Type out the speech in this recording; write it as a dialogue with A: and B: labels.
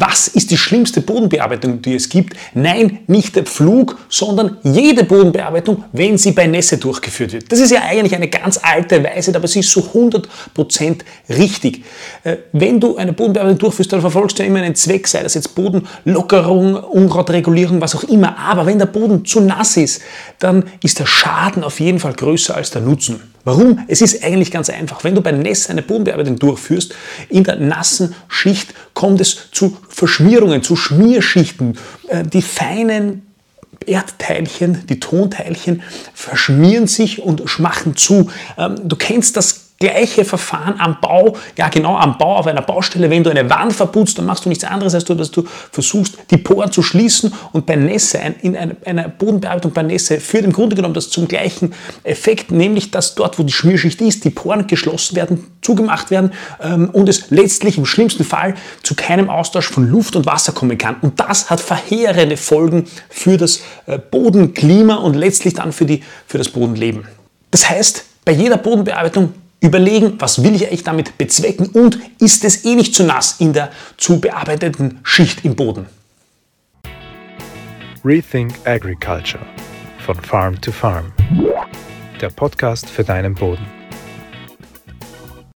A: Was ist die schlimmste Bodenbearbeitung, die es gibt? Nein, nicht der Pflug, sondern jede Bodenbearbeitung, wenn sie bei Nässe durchgeführt wird. Das ist ja eigentlich eine ganz alte Weisheit, aber sie ist so 100% richtig. Äh, wenn du eine Bodenbearbeitung durchführst, dann verfolgst du immer einen Zweck, sei das jetzt Bodenlockerung, Unkrautregulierung, was auch immer. Aber wenn der Boden zu nass ist, dann ist der Schaden auf jeden Fall größer als der Nutzen. Warum? Es ist eigentlich ganz einfach. Wenn du bei Nässe eine Bodenbearbeitung durchführst, in der nassen Schicht kommt es zu Verschmierungen, zu Schmierschichten. Äh, die feinen Erdteilchen, die Tonteilchen verschmieren sich und schmachen zu. Ähm, du kennst das gleiche Verfahren am Bau, ja genau am Bau auf einer Baustelle, wenn du eine Wand verputzt, dann machst du nichts anderes, als du, dass du versuchst, die Poren zu schließen und bei Nässe, in einer Bodenbearbeitung bei Nässe führt im Grunde genommen das zum gleichen Effekt, nämlich dass dort, wo die Schmierschicht ist, die Poren geschlossen werden, zugemacht werden ähm, und es letztlich im schlimmsten Fall zu keinem Austausch von Luft und Wasser kommen kann. Und das hat verheerende Folgen für das äh, Bodenklima und letztlich dann für, die, für das Bodenleben. Das heißt, bei jeder Bodenbearbeitung überlegen, was will ich eigentlich damit bezwecken und ist es eh nicht zu nass in der zu bearbeiteten Schicht im Boden.
B: Rethink Agriculture von Farm to Farm. Der Podcast für deinen Boden.